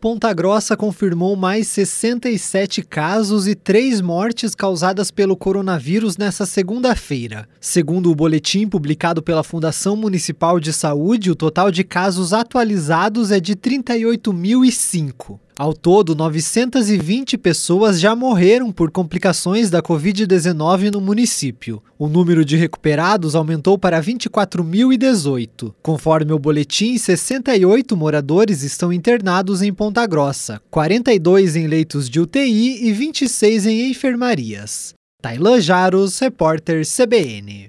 Ponta Grossa confirmou mais 67 casos e três mortes causadas pelo coronavírus nesta segunda-feira. Segundo o boletim publicado pela Fundação Municipal de Saúde, o total de casos atualizados é de 38.005. Ao todo, 920 pessoas já morreram por complicações da Covid-19 no município. O número de recuperados aumentou para 24.018. Conforme o boletim, 68 moradores estão internados em Ponta Grossa, 42 em leitos de UTI e 26 em enfermarias. Tailan Jaros, repórter CBN.